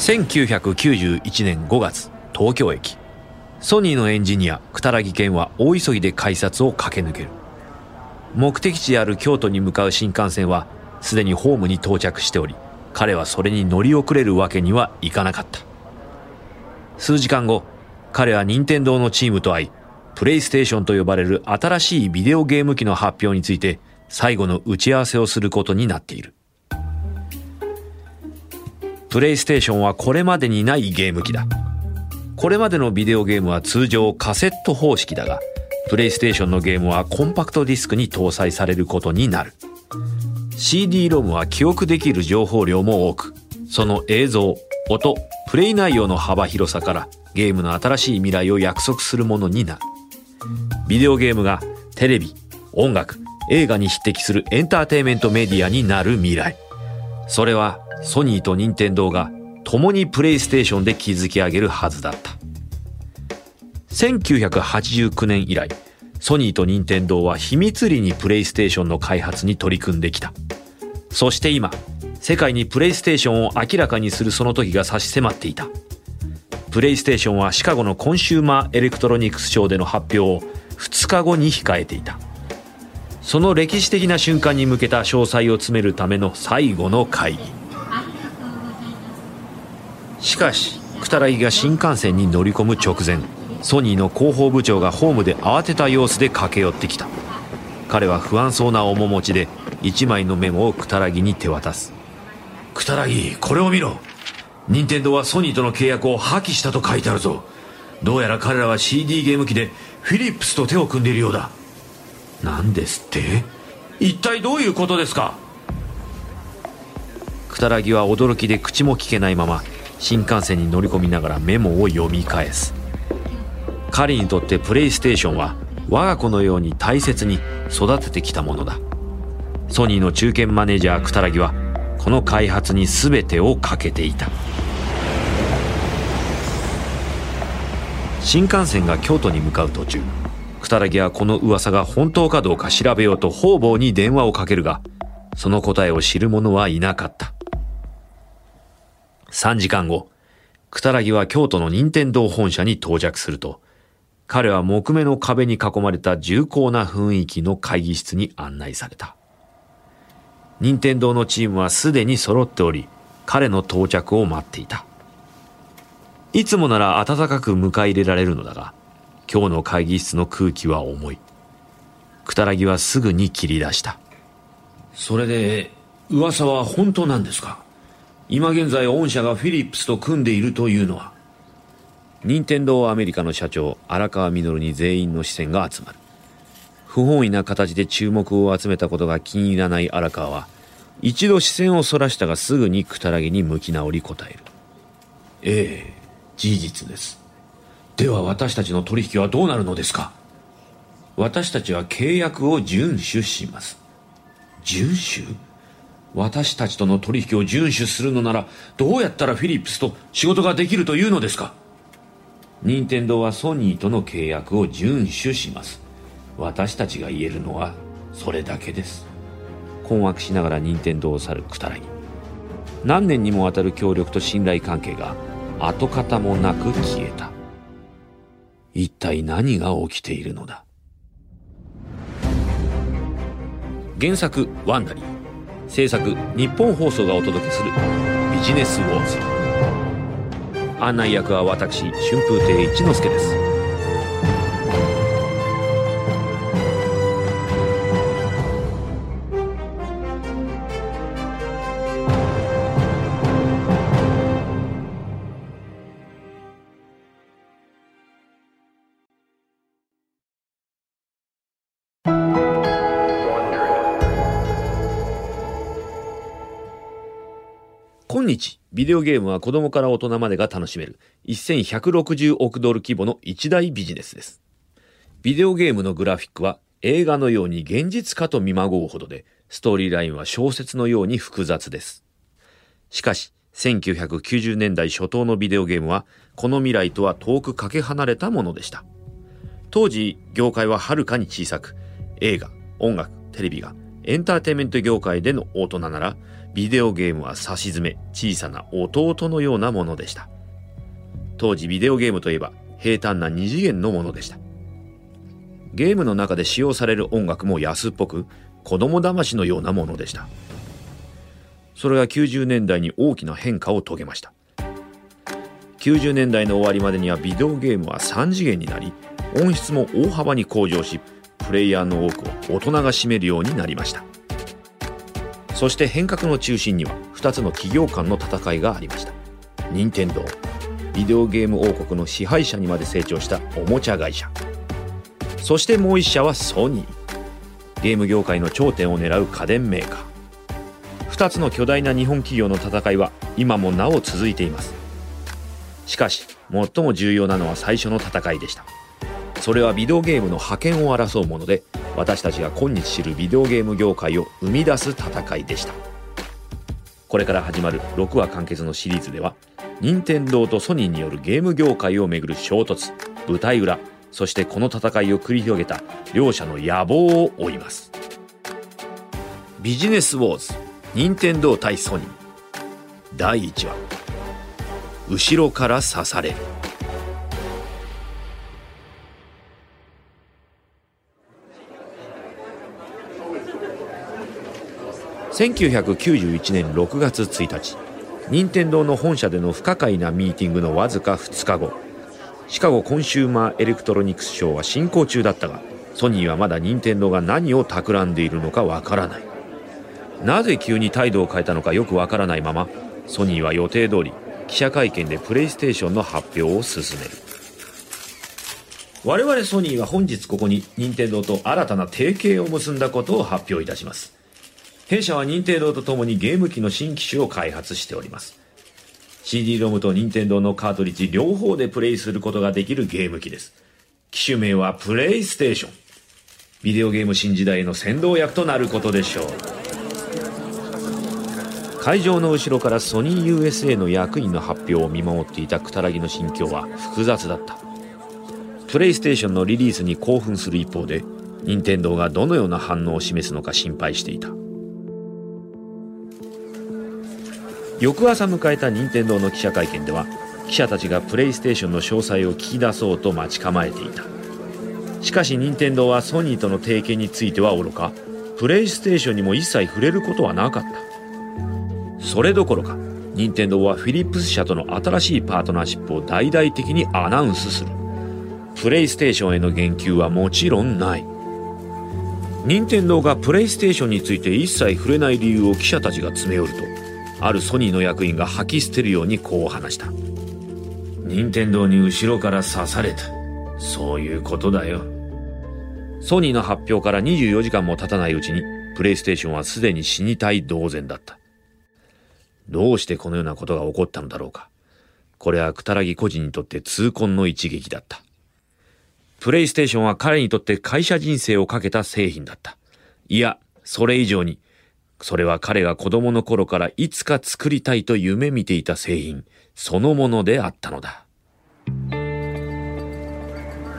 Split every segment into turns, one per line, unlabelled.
1991年5月東京駅。ソニーのエンジニア九田木健は大急ぎで改札を駆け抜ける。目的地である京都に向かう新幹線はすでにホームに到着しており彼はそれに乗り遅れるわけにはいかなかった。数時間後彼は任天堂のチームと会いプレイステーションと呼ばれる新しいビデオゲーム機の発表について最後の打ち合わせをすることになっているプレイステーションはこれまでにないゲーム機だこれまでのビデオゲームは通常カセット方式だが、プレイステーションのゲームはコンパクトディスクに搭載されることになる。CD-ROM は記憶できる情報量も多く、その映像、音、プレイ内容の幅広さからゲームの新しい未来を約束するものになる。ビデオゲームがテレビ、音楽、映画に匹敵するエンターテイメントメディアになる未来。それはソニーと任天堂が共にプレイステーションで築き上げるはずだった1989年以来ソニーと任天堂は秘密裏にプレイステーションの開発に取り組んできたそして今世界にプレイステーションを明らかにするその時が差し迫っていたプレイステーションはシカゴのコンシューマーエレクトロニクスショーでの発表を2日後に控えていた。その歴史的な瞬間に向けた詳細を詰めるための最後の会議。しかしタラギが新幹線に乗り込む直前ソニーの広報部長がホームで慌てた様子で駆け寄ってきた。彼は不安そうな面持ちで一枚のメモをクタラギに手渡す。クタラギこれを見ろ。任天堂はソニーとの契約を破棄したと書いてあるぞ。どうやら彼らは CD ゲーム機でフィリップスと手を組んでいるようだ。何ですって？一体どういうことですか？クタラギは驚きで口も聞けないまま新幹線に乗り込みながらメモを読み返す。彼にとってプレイステーションは我が子のように大切に育ててきたものだ。ソニーの中堅マネージャークタラギはこの開発に全てをかけていた。新幹線が京都に向かう途中クタラギはこの噂が本当かどうか調べようと方々に電話をかけるがその答えを知る者はいなかった3時間後、クタラギは京都の任天堂本社に到着すると、彼は木目の壁に囲まれた重厚な雰囲気の会議室に案内された。任天堂のチームはすでに揃っており、彼の到着を待っていた。いつもなら暖かく迎え入れられるのだが、今日の会議室の空気は重い。クタラギはすぐに切り出した。それで、噂は本当なんですか？今現在御社がフィリップスと組んでいるというのは。任天堂アメリカの社長荒川実に全員の視線が集まる。不本意な形で注目を集めたことが気に入らない荒川は一度視線をそらしたがすぐにくたらげに向き直り答える。ええ。事実です。では私たちの取引はどうなるのですか？私たちは契約を遵守します。遵守？私たちとの取引を遵守するのならどうやったらフィリップスと仕事ができるというのですか？任天堂はソニーとの契約を遵守します。私たちが言えるのはそれだけです。困惑しながら任天堂を去るクタラギ何年にもわたる協力と信頼関係が跡形もなく消えた。一体何が起きているのだ？原作ワンダリー。制作日本放送がお届けする。ビジネスウォーズ。案内役は私春風亭一之輔です。日、ビデオゲームは子供から大人までが楽しめる1160億ドル規模の一大ビジネスです。ビデオゲームのグラフィックは映画のように現実かと見まごうほどで、ストーリーラインは小説のように複雑です。しかし、1990年代初頭のビデオゲームは、この未来とは遠くかけ離れたものでした。当時業界ははるかに小さく映画音楽テレビがエンターテインメント業界での大人ならビデオゲームは差し詰め小さな弟のようなものでした。当時ビデオゲームといえば平坦な二次元のものでした。ゲームの中で使用される音楽も安っぽく子供騙しのようなものでした。それが90年代に大きな変化を遂げました。90年代の終わりまでにはビデオゲームは3次元になり音質も大幅に向上しプレイヤーの多くを大人が占めるようになりました。そして変革の中心には2つの企業間の戦いがありました。任天堂ビデオゲーム王国の支配者にまで成長したおもちゃ会社。そしてもう一社はソニー。ゲーム業界の頂点を狙う家電メーカー。2つの巨大な日本企業の戦いは今もなお続いています。しかし最も重要なのは最初の戦いでした。それはビデオゲームの覇権を争うもので私たちが今日知るビデオゲーム業界を生み出す戦いでした。これから始まる6話完結のシリーズでは任天堂とソニーによるゲーム業界をめぐる衝突舞台裏そしてこの戦いを繰り広げた両者の野望を追います。ビジネスウォーズ任天堂対ソニー。第1話。後ろから刺される。1991年6月1日任天堂の本社での不可解なミーティングのわずか2日後シカゴコンシューマーエレクトロニクスショーは進行中だったがソニーはまだ任天堂が何を企んでいるのかわからない。なぜ急に態度を変えたのかよくわからないままソニーは予定通り記者会見でプレイステーションの発表を進める。我々ソニーは本日ここに任天堂と新たな提携を結んだことを発表いたします。弊社は任天堂とともにゲーム機の新機種を開発しております。CD ロムと任天堂のカートリッジ両方でプレイすることができるゲーム機です。機種名はプレイステーション。ビデオゲーム新時代の先導役となることでしょう。会場の後ろからソニー USA の役員の発表を見守っていたクタラギの心境は複雑だった。プレイステーションのリリースに興奮する一方で任天堂がどのような反応を示すのか心配していた。翌朝迎えた任天堂の記者会見では記者たちがプレイステーションの詳細を聞き出そうと待ち構えていた。しかし任天堂はソニーとの提携についてはおろか。プレイステーションにも一切触れることはなかった。それどころか任天堂はフィリップス社との新しいパートナーシップを大々的にアナウンスする。プレイステーションへの言及はもちろんない。任天堂がプレイステーションについて一切触れない理由を記者たちが詰め寄るとあるソニーの役員が吐き捨てるようにこう話した。任天堂に後ろから刺された。そういうことだよ。ソニーの発表から24時間も経たないうちにプレイステーションはすでに死にたい同然だった。どうしてこのようなことが起こったのだろうか。これはクタラギ個人にとって痛恨の一撃だった。プレイステーションは彼にとって会社人生をかけた製品だった。いやそれ以上にそれは彼が子供の頃からいつか作りたいと夢見ていた製品そのものであったのだ。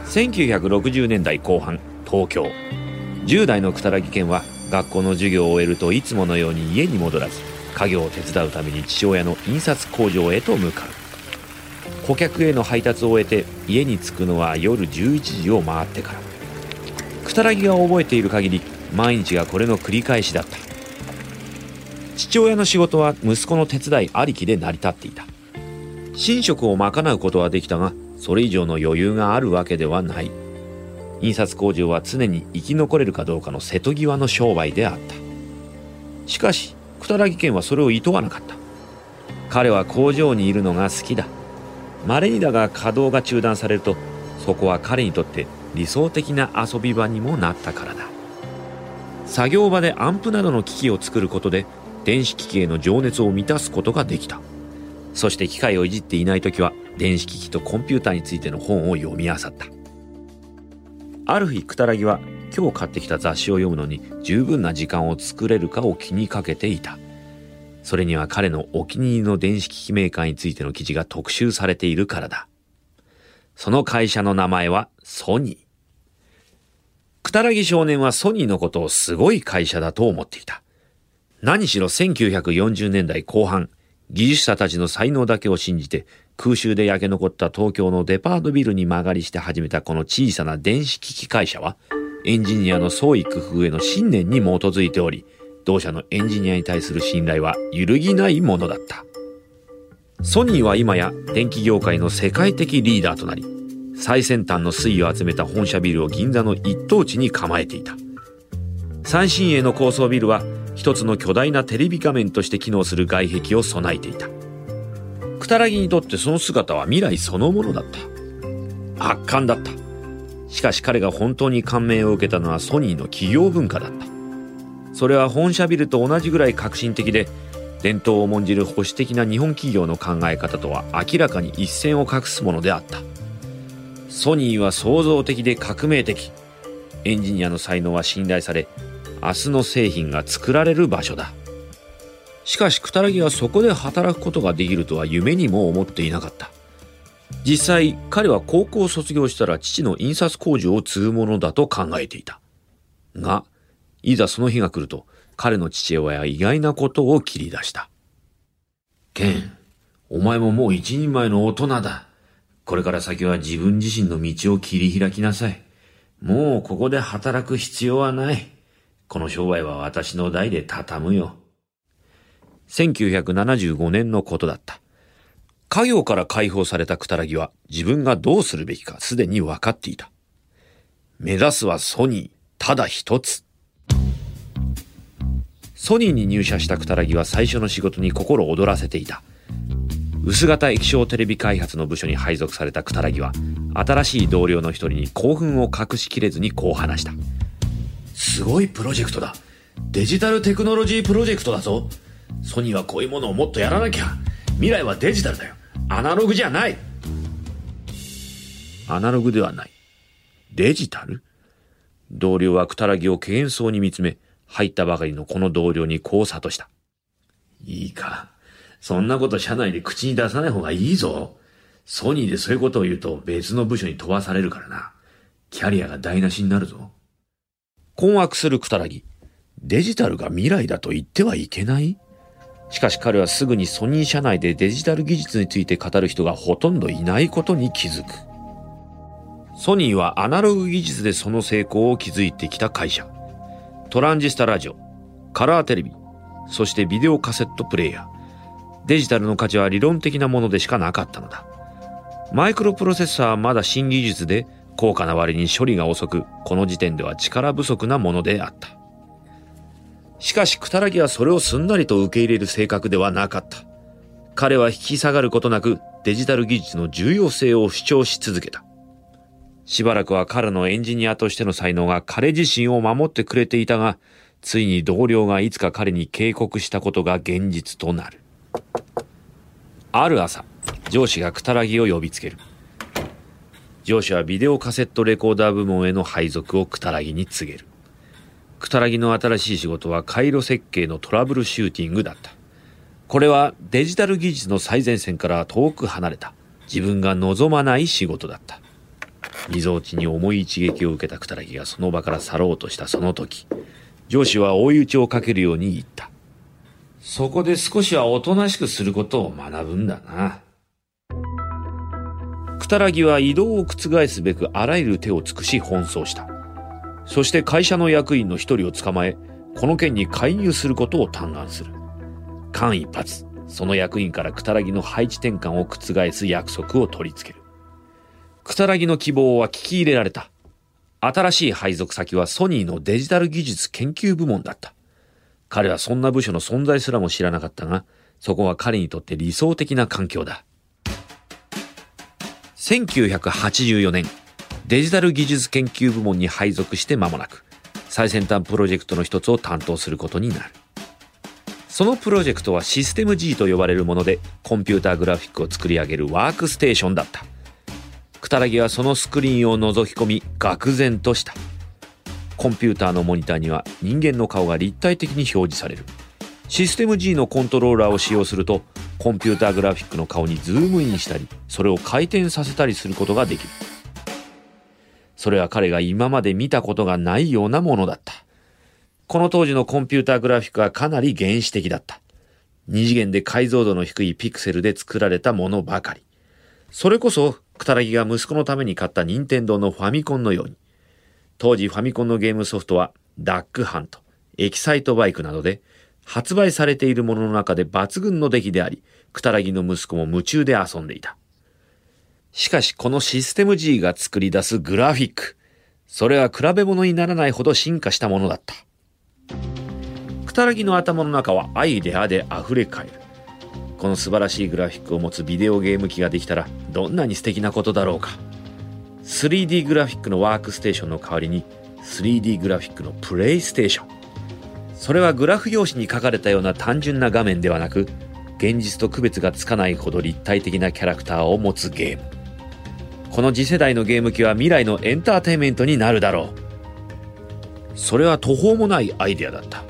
1960年代後半、東京。10代のくたらぎ県は学校の授業を終えるといつものように家に戻らず、家業を手伝うために父親の印刷工場へと向かう。顧客への配達を終えて家に着くのは夜11時を回ってから。くたらぎが覚えている限り毎日がこれの繰り返しだった。父親の仕事は息子の手伝いありきで成り立っていた。寝食を賄うことはできたがそれ以上の余裕があるわけではない。印刷工場は常に生き残れるかどうかの瀬戸際の商売であった。しかしくた県はそれを厭わなかった。彼は工場にいるのが好きだ。稀にだが稼働が中断されるとそこは彼にとって理想的な遊び場にもなったからだ。作業場でアンプなどの機器を作ることで電子機器への情熱を満たすことができた。そして機械をいじっていない時は電子機器とコンピューターについての本を読み漁った。ある日くたらぎは今日買ってきた雑誌を読むのに十分な時間を作れるかを気にかけていた。それには彼のお気に入りの電子機器メーカーについての記事が特集されているからだ。その会社の名前はソニー。くたらぎ少年はソニーのことをすごい会社だと思っていた。何しろ1940年代後半、技術者たちの才能だけを信じて空襲で焼け残った東京のデパートビルに間借りして始めたこの小さな電子機器会社は、エンジニアの創意工夫への信念に基づいており、同社のエンジニアに対する信頼は揺るぎないものだった。ソニーは今や電気業界の世界的リーダーとなり、最先端の水を集めた本社ビルを銀座の一等地に構えていた。最新鋭の高層ビルは一つの巨大なテレビ画面として機能する外壁を備えていた。くたらぎにとってその姿は未来そのものだった。圧巻だった。しかし彼が本当に感銘を受けたのはソニーの企業文化だった。それは本社ビルと同じぐらい革新的で、伝統を重んじる保守的な日本企業の考え方とは明らかに一線を画すものであった。ソニーは創造的で革命的。エンジニアの才能は信頼され、明日の製品が作られる場所だ。しかし、くたらぎはそこで働くことができるとは夢にも思っていなかった。実際、彼は高校を卒業したら父の印刷工場を継ぐものだと考えていた。が、いざその日が来ると、彼の父親は意外なことを切り出した。ケン、お前ももう一人前の大人だ。これから先は自分自身の道を切り開きなさい。もうここで働く必要はない。この商売は私の代で畳むよ。1975年のことだった。家業から解放されたクタラギは自分がどうするべきかすでに分かっていた。目指すはソニー、ただ一つ。ソニーに入社したクタラギは最初の仕事に心躍らせていた。薄型液晶テレビ開発の部署に配属されたクタラギは、新しい同僚の一人に興奮を隠しきれずにこう話した。すごいプロジェクトだ。デジタルテクノロジープロジェクトだぞ。ソニーはこういうものをもっとやらなきゃ。未来はデジタルだよ。アナログじゃない。アナログではない。デジタル？同僚はクタラギを敬遠そうに見つめ、入ったばかりのこの同僚にこう諭した。いいか。そんなこと社内で口に出さない方がいいぞ。ソニーでそういうことを言うと別の部署に飛ばされるからな。キャリアが台無しになるぞ。困惑するクタラギ。デジタルが未来だと言ってはいけない？しかし彼はすぐにソニー社内でデジタル技術について語る人がほとんどいないことに気づく。ソニーはアナログ技術でその成功を築いてきた会社。トランジスタラジオ、カラーテレビ、そしてビデオカセットプレイヤー。デジタルの価値は理論的なものでしかなかったのだ。マイクロプロセッサーはまだ新技術で高価な割に処理が遅く、この時点では力不足なものであった。しかし、クタラギはそれをすんなりと受け入れる性格ではなかった。彼は引き下がることなくデジタル技術の重要性を主張し続けた。しばらくは彼のエンジニアとしての才能が彼自身を守ってくれていたが、ついに同僚がいつか彼に警告したことが現実となる。ある朝、上司がクタラギを呼びつける。上司はビデオカセットレコーダー部門への配属をクタラギに告げる。クタラギの新しい仕事は回路設計のトラブルシューティングだった。これはデジタル技術の最前線から遠く離れた自分が望まない仕事だった。みぞおちに重い一撃を受けたクタラギがその場から去ろうとしたその時、上司は追い打ちをかけるように言った。そこで少しはおとなしくすることを学ぶんだな。クタラギは移動を覆すべくあらゆる手を尽くし奔走した。そして会社の役員の一人を捕まえ、この件に介入することを嘆願する。間一髪、その役員からクタラギの配置転換を覆す約束を取り付ける。くたらぎの希望は聞き入れられた。新しい配属先はソニーのデジタル技術研究部門だった。彼はそんな部署の存在すらも知らなかったが、そこは彼にとって理想的な環境だ。1984年、デジタル技術研究部門に配属して間もなく、最先端プロジェクトの一つを担当することになる。そのプロジェクトはシステム G と呼ばれるもので、コンピューターグラフィックを作り上げるワークステーションだった。くたらぎはそのスクリーンを覗き込み愕然としたコンピューターのモニターには人間の顔が立体的に表示されるシステム G のコントローラーを使用するとコンピューターグラフィックの顔にズームインしたりそれを回転させたりすることができるそれは彼が今まで見たことがないようなものだった。この当時のコンピューターグラフィックはかなり原始的だった。二次元で解像度の低いピクセルで作られたものばかり。それこそ、クタラギが息子のために買った任天堂のファミコンのように。当時ファミコンのゲームソフトは、ダックハント、エキサイトバイクなどで、発売されているものの中で抜群の出来であり、クタラギの息子も夢中で遊んでいた。しかしこのシステム G が作り出すグラフィック。それは比べ物にならないほど進化したものだった。くたらぎの頭の中はアイデアで溢れ返る。この素晴らしいグラフィックを持つビデオゲーム機ができたらどんなに素敵なことだろうか。3D グラフィックのワークステーションの代わりに 3D グラフィックのプレイステーション。それはグラフ用紙に書かれたような単純な画面ではなく、現実と区別がつかないほど立体的なキャラクターを持つゲーム。この次世代のゲーム機は未来のエンターテインメントになるだろう。それは途方もないアイデアだった。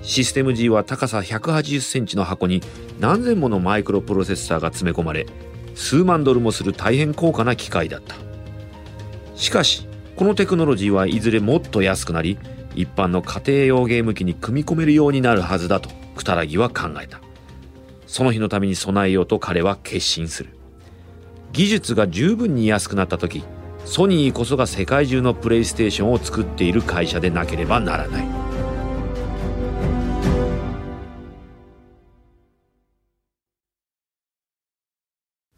システム G は高さ180センチの箱に何千ものマイクロプロセッサーが詰め込まれ、数万ドルもする大変高価な機械だった。しかし、このテクノロジーはいずれもっと安くなり、一般の家庭用ゲーム機に組み込めるようになるはずだと、クタラギは考えた。その日のために備えようと彼は決心する。技術が十分に安くなった時ソニーこそが世界中のプレイステーションを作っている会社でなければならない。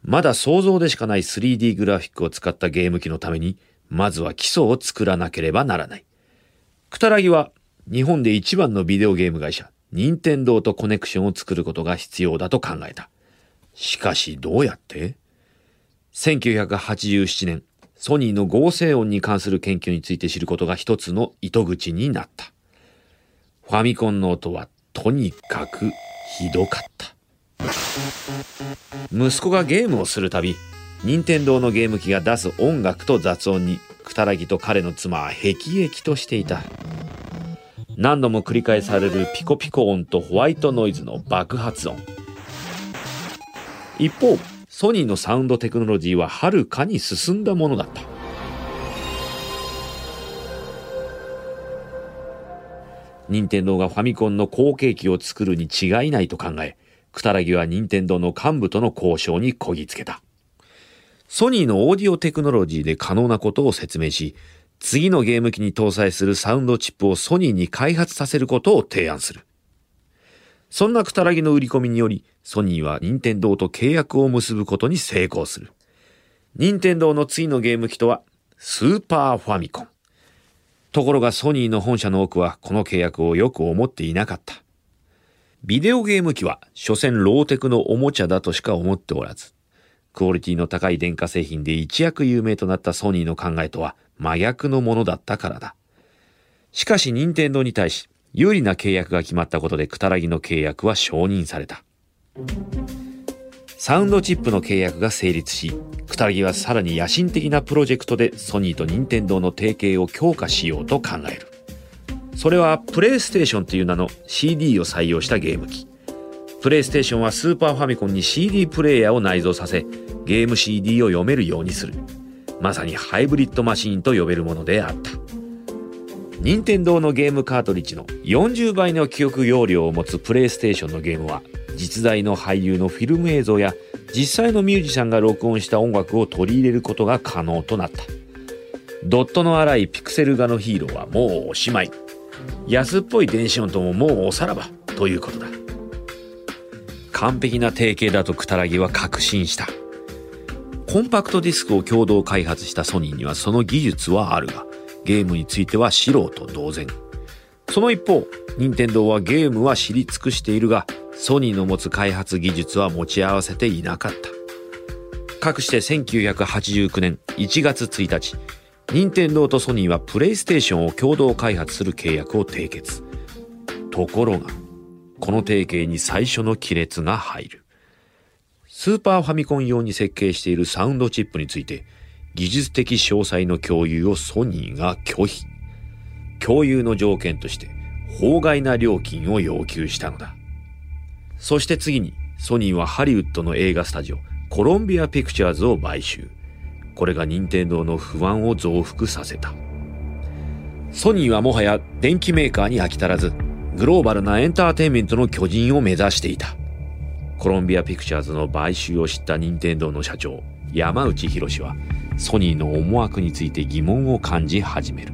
まだ想像でしかない 3D グラフィックを使ったゲーム機のためにまずは基礎を作らなければならない。くたらぎは日本で一番のビデオゲーム会社。任天堂とコネクションを作ることが必要だと考えたしかしどうやって？1987年、ソニーの合成音に関する研究について知ることが一つの糸口になった。ファミコンの音はとにかくひどかった。息子がゲームをするたび、任天堂のゲーム機が出す音楽と雑音に、くたらぎと彼の妻は辟易としていた。何度も繰り返されるピコピコ音とホワイトノイズの爆発音。一方、ソニーのサウンドテクノロジーははるかに進んだものだった。任天堂がファミコンの後継機を作るに違いないと考え、クタラギは任天堂の幹部との交渉にこぎつけた。ソニーのオーディオテクノロジーで可能なことを説明し、次のゲーム機に搭載するサウンドチップをソニーに開発させることを提案する。そんなくたらぎの売り込みにより、ソニーは任天堂と契約を結ぶことに成功する。任天堂の次のゲーム機とは、スーパーファミコン。ところがソニーの本社の多くはこの契約をよく思っていなかった。ビデオゲーム機は、所詮ローテクのおもちゃだとしか思っておらず、クオリティの高い電化製品で一躍有名となったソニーの考えとは真逆のものだったからだ。しかし任天堂に対し、有利な契約が決まったことでクタラギの契約は承認された。サウンドチップの契約が成立し、クタラギはさらに野心的なプロジェクトでソニーと任天堂の提携を強化しようと考える。それはプレイステーションという名の CD を採用したゲーム機。プレイステーションはスーパーファミコンに CD プレイヤーを内蔵させ、ゲーム CD を読めるようにする。まさにハイブリッドマシーンと呼べるものであった。任天堂のゲームカートリッジの40倍の記憶容量を持つプレイステーションのゲームは実在の俳優のフィルム映像や実際のミュージシャンが録音した音楽を取り入れることが可能となったドットの荒いピクセル画のヒーローはもうおしまい安っぽい電子音とももうおさらばということだ完璧な提携だとクタラギは確信したコンパクトディスクを共同開発したソニーにはその技術はあるがゲームについては素人同然。その一方、任天堂はゲームは知り尽くしているが、ソニーの持つ開発技術は持ち合わせていなかった。かくして1989年1月1日、任天堂とソニーはプレイステーションを共同開発する契約を締結。ところが、この提携に最初の亀裂が入る。スーパーファミコン用に設計しているサウンドチップについて、技術的詳細の共有をソニーが拒否。共有の条件として法外な料金を要求したのだ。そして次にソニーはハリウッドの映画スタジオコロンビアピクチャーズを買収。これが任天堂の不安を増幅させた。ソニーはもはや電機メーカーに飽き足らず、グローバルなエンターテインメントの巨人を目指していた。コロンビアピクチャーズの買収を知った任天堂の社長、山内博は、ソニーの思惑について疑問を感じ始める。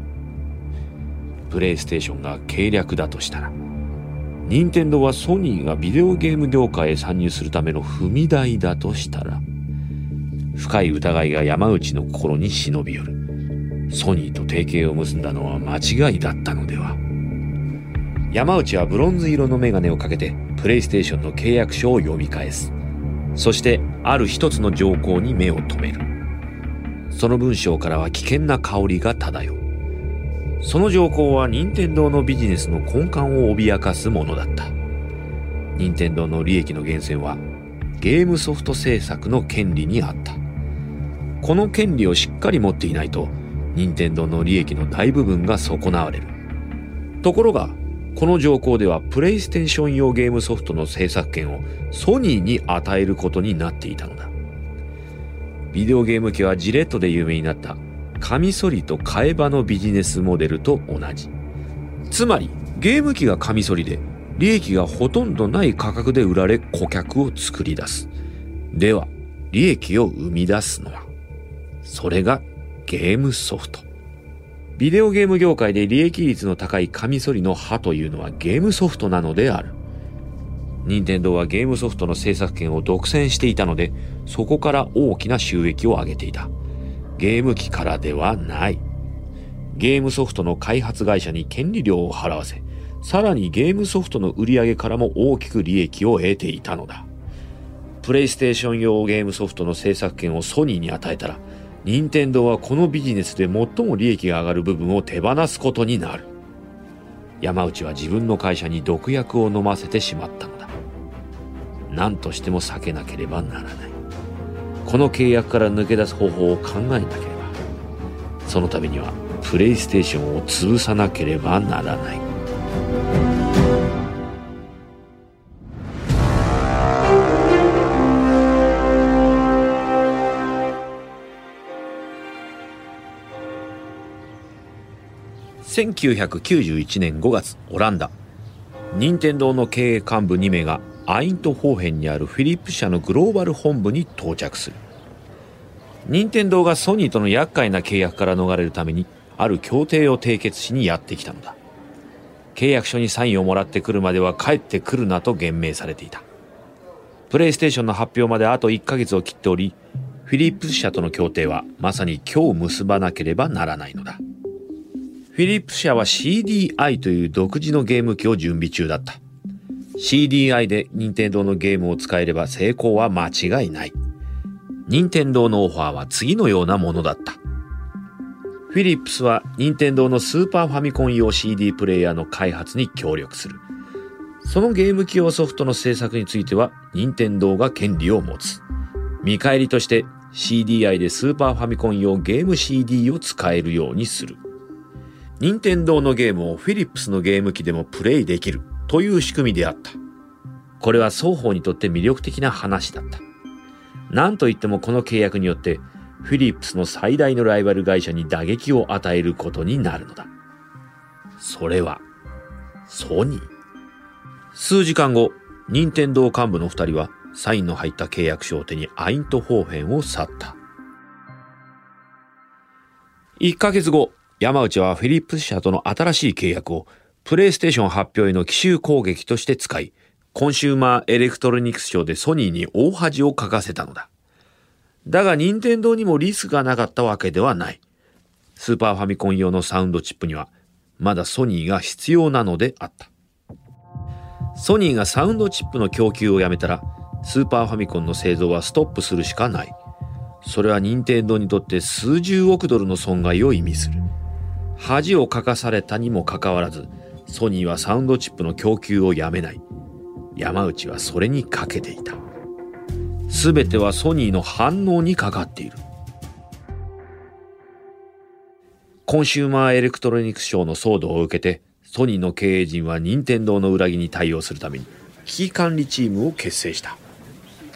プレイステーションが計略だとしたら、任天堂はソニーがビデオゲーム業界へ参入するための踏み台だとしたら、深い疑いが山内の心に忍び寄る。ソニーと提携を結んだのは間違いだったのでは？山内はブロンズ色のメガネをかけてプレイステーションの契約書を読み返す。そしてある一つの条項に目を留める。その文章からは危険な香りが漂う。その条項は任天堂のビジネスの根幹を脅かすものだった。任天堂の利益の源泉はゲームソフト制作の権利にあった。この権利をしっかり持っていないと任天堂の利益の大部分が損なわれる。ところが、この条項ではプレイステーション用ゲームソフトの制作権をソニーに与えることになっていたのだ。ビデオゲーム機はジレットで有名になったカミソリと替え刃のビジネスモデルと同じ。つまり、ゲーム機がカミソリで利益がほとんどない価格で売られ顧客を作り出す。では、利益を生み出すのは、それがゲームソフト。ビデオゲーム業界で利益率の高いカミソリの刃というのはゲームソフトなのである。任天堂はゲームソフトの制作権を独占していたので、そこから大きな収益を上げていた。ゲーム機からではない。ゲームソフトの開発会社に権利料を払わせ、さらにゲームソフトの売り上げからも大きく利益を得ていたのだ。プレイステーション用ゲームソフトの制作権をソニーに与えたら、任天堂はこのビジネスで最も利益が上がる部分を手放すことになる。山内は自分の会社に毒薬を飲ませてしまったのだ。何としても避けなければならない。この契約から抜け出す方法を考えなければ。そのためにはプレイステーションを潰さなければならない。1991年5月、オランダ。任天堂の経営幹部2名がアイントホーヘンにあるフィリップ社のグローバル本部に到着する。任天堂がソニーとの厄介な契約から逃れるために、ある協定を締結しにやってきたのだ。契約書にサインをもらってくるまでは帰ってくるなと言命されていた。プレイステーションの発表まであと1ヶ月を切っており、フィリップス社との協定はまさに今日結ばなければならないのだ。フィリップ社は CDI という独自のゲーム機を準備中だった。CDI で任天堂のゲームを使えれば成功は間違いない。任天堂のオファーは次のようなものだった。フィリップスは任天堂のスーパーファミコン用 CD プレイヤーの開発に協力する。そのゲーム機用ソフトの制作については任天堂が権利を持つ。見返りとして CDI でスーパーファミコン用ゲーム CD を使えるようにする。任天堂のゲームをフィリップスのゲーム機でもプレイできるという仕組みであった。これは双方にとって魅力的な話だった。なんといってもこの契約によってフィリップスの最大のライバル会社に打撃を与えることになるのだ。それは、ソニー。数時間後、任天堂幹部の二人はサインの入った契約書を手にアイントホーフェンを去った。一ヶ月後、山内はフィリップス社との新しい契約をプレイステーション発表への奇襲攻撃として使い、コンシューマーエレクトロニクスショーでソニーに大恥をかかせたのだ。だが任天堂にもリスクがなかったわけではない。スーパーファミコン用のサウンドチップにはまだソニーが必要なのであった。ソニーがサウンドチップの供給をやめたらスーパーファミコンの製造はストップするしかない。それは任天堂にとって数十億ドルの損害を意味する。恥をかかされたにもかかわらず、ソニーはサウンドチップの供給をやめない。山内はそれにかけていた。すべてはソニーの反応にかかっている。コンシューマーエレクトロニクスショーの騒動を受けて、ソニーの経営陣は任天堂の裏切りに対応するために、危機管理チームを結成した。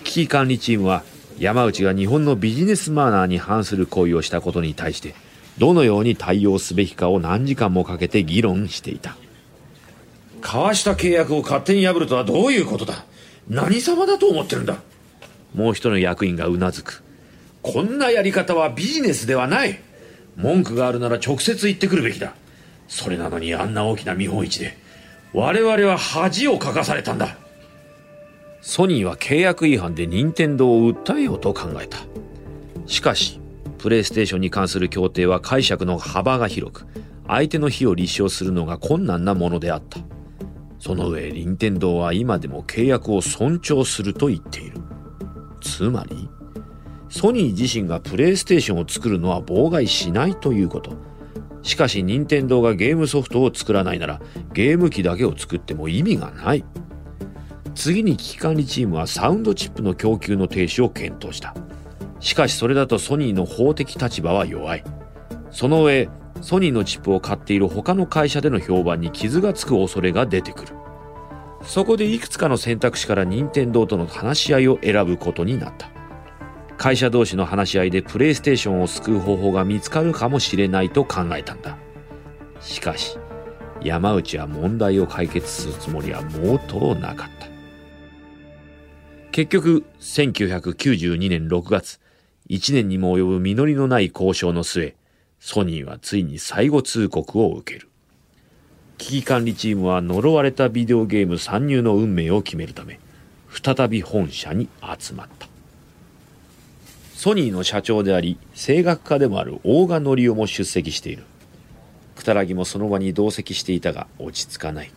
危機管理チームは、山内が日本のビジネスマナーに反する行為をしたことに対してどのように対応すべきかを何時間もかけて議論していた。
交わした契約を勝手に破るとはどういうことだ？何様だと思ってるんだ？
もう一人の役員がうなずく。
こんなやり方はビジネスではない。文句があるなら直接言ってくるべきだ。それなのにあんな大きな見本市で。我々は恥をかかされたんだ。
ソニーは契約違反で任天堂を訴えようと考えた。しかしプレイステーションに関する協定は解釈の幅が広く相手の非を立証するのが困難なものであった。その上任天堂は今でも契約を尊重すると言っている。つまりソニー自身がプレイステーションを作るのは妨害しないということ。しかし任天堂がゲームソフトを作らないならゲーム機だけを作っても意味がない。次に危機管理チームはサウンドチップの供給の停止を検討した。しかしそれだとソニーの法的立場は弱い。その上ソニーのチップを買っている他の会社での評判に傷がつく恐れが出てくる。そこでいくつかの選択肢から任天堂との話し合いを選ぶことになった。会社同士の話し合いでプレイステーションを救う方法が見つかるかもしれないと考えたんだ。しかし山内は問題を解決するつもりは毛頭なかった。結局1992年6月1年にも及ぶ実りのない交渉の末ソニーはついに最後通告を受ける。危機管理チームは呪われたビデオゲーム参入の運命を決めるため再び本社に集まった。ソニーの社長であり声楽家でもある大賀則夫も出席している。草薙もその場に同席していたが落ち着かない。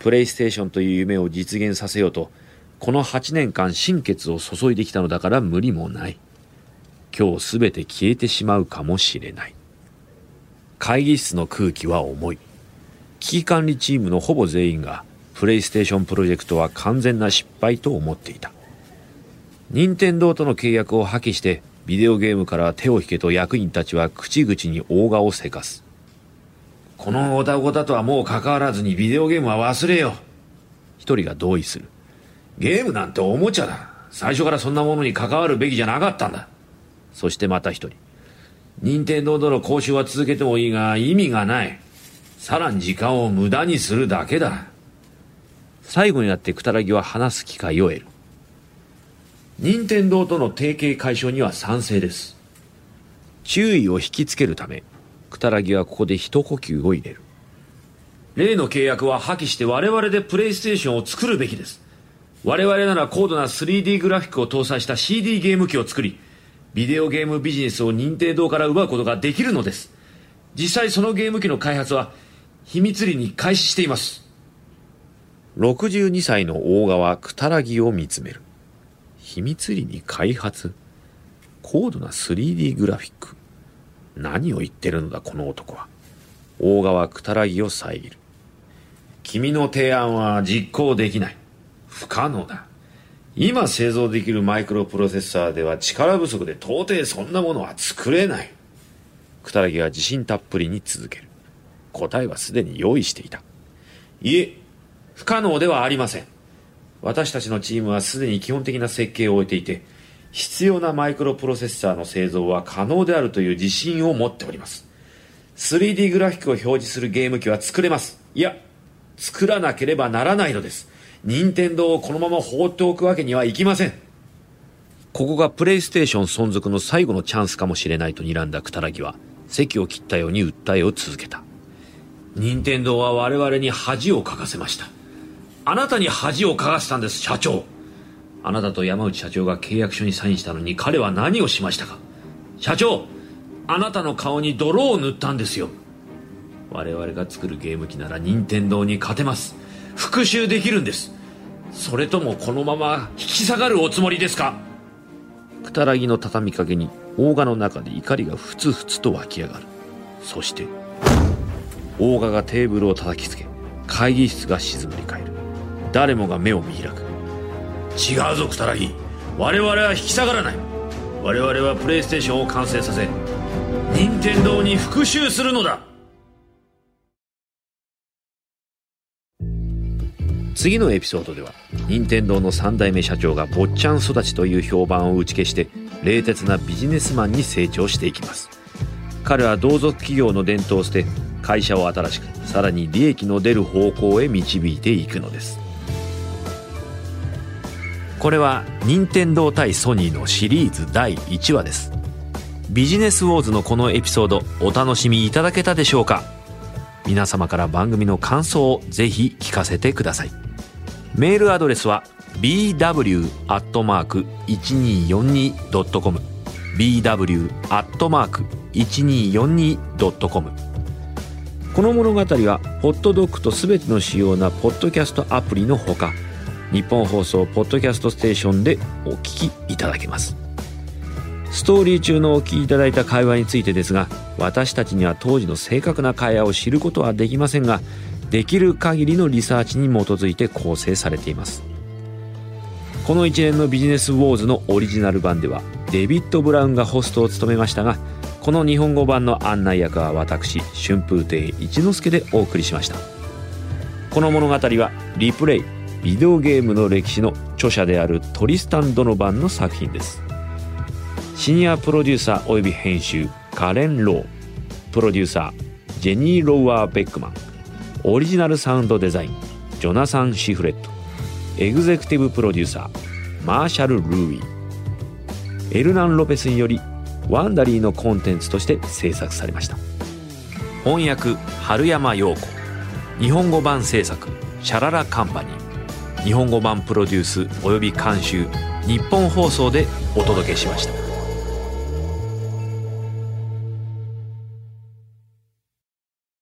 プレイステーションという夢を実現させようとこの8年間心血を注いできたのだから無理もない。今日全て消えてしまうかもしれない。会議室の空気は重い。危機管理チームのほぼ全員がプレイステーションプロジェクトは完全な失敗と思っていた。任天堂との契約を破棄してビデオゲームから手を引けと役員たちは口々に大顔をせかす。
このごたごたとはもう関わらずにビデオゲームは忘れよう。
一人が同意する。
ゲームなんておもちゃだ。最初からそんなものに関わるべきじゃなかったんだ。
そしてまた一人。
任天堂との交渉は続けてもいいが意味がない。さらに時間を無駄にするだけだ。
最後になってくたらぎは話す機会を得る。
任天堂との提携解消には賛成です。
注意を引きつけるためくたらぎはここで一呼吸を入れる。
例の契約は破棄して我々でプレイステーションを作るべきです。我々なら高度な 3D グラフィックを搭載した CD ゲーム機を作りビデオゲームビジネスを任天堂から奪うことができるのです。実際そのゲーム機の開発は秘密裏に開始しています。
62歳の大川くたらぎを見つめる。秘密裏に開発？高度な 3D グラフィック。何を言ってるのだこの男は。大川くたらぎを遮る。
君の提案は実行できない。不可能だ。今製造できるマイクロプロセッサーでは力不足で到底そんなものは作れない。
くたらぎは自信たっぷりに続ける。答えはすでに用意していた。
いえ、不可能ではありません。私たちのチームはすでに基本的な設計を終えていて、必要なマイクロプロセッサーの製造は可能であるという自信を持っております。3D グラフィックを表示するゲーム機は作れます。いや、作らなければならないのです。任天堂をこのまま放っておくわけにはいきません。
ここがプレイステーション存続の最後のチャンスかもしれないと睨んだくたらぎは、席を切ったように訴えを続けた。
任天堂は我々に恥をかかせました。あなたに恥をかかせたんです、社長。あなたと山内社長が契約書にサインしたのに彼は何をしましたか社長あなたの顔に泥を塗ったんですよ。我々が作るゲーム機なら任天堂に勝てます。復讐できるんです。それともこのまま引き下がるおつもりですか？
くたらぎの畳みかけに大賀の中で怒りがふつふつと湧き上がる。そして大賀がテーブルを叩きつけ会議室が静まり返る。誰もが目を見開く。
違うぞくたらぎ。我々は引き下がらない。我々はプレイステーションを完成させ任天堂に復讐するのだ
次のエピソードでは任天堂の3代目社長が坊ちゃん育ちという評判を打ち消して冷徹なビジネスマンに成長していきます。彼は同族企業の伝統を捨て会社を新しくさらに利益の出る方向へ導いていくのです。これは任天堂対ソニーのシリーズ第1話です。ビジネスウォーズのこのエピソードお楽しみいただけたでしょうか？皆様から番組の感想をぜひ聞かせてください。メールアドレスは bw.1242.com bw.1242.com この物語はホットドッグとすべての主要なポッドキャストアプリのほか日本放送ポッドキャストステーションでお聞きいただけます。ストーリー中のお聞きいただいた会話についてですが私たちには当時の正確な会話を知ることはできませんができる限りのリサーチに基づいて構成されています。この一連のビジネスウォーズのオリジナル版ではデビッド・ブラウンがホストを務めましたがこの日本語版の案内役は私春風亭一之輔でお送りしました。この物語はリプレイビデオゲームの歴史の著者であるトリスタン・ドノバンの作品です。シニアプロデューサー及び編集カレン・ロー。プロデューサージェニー・ローワー・ベックマン。オリジナルサウンドデザインジョナサン・シフレットエグゼクティブプロデューサーマーシャル・ルーイ。エルナン・ロペスによりワンダリーのコンテンツとして制作されました。翻訳春山陽子。日本語版制作シャララカンパニー。日本語版プロデュース及び監修日本放送でお届けしました。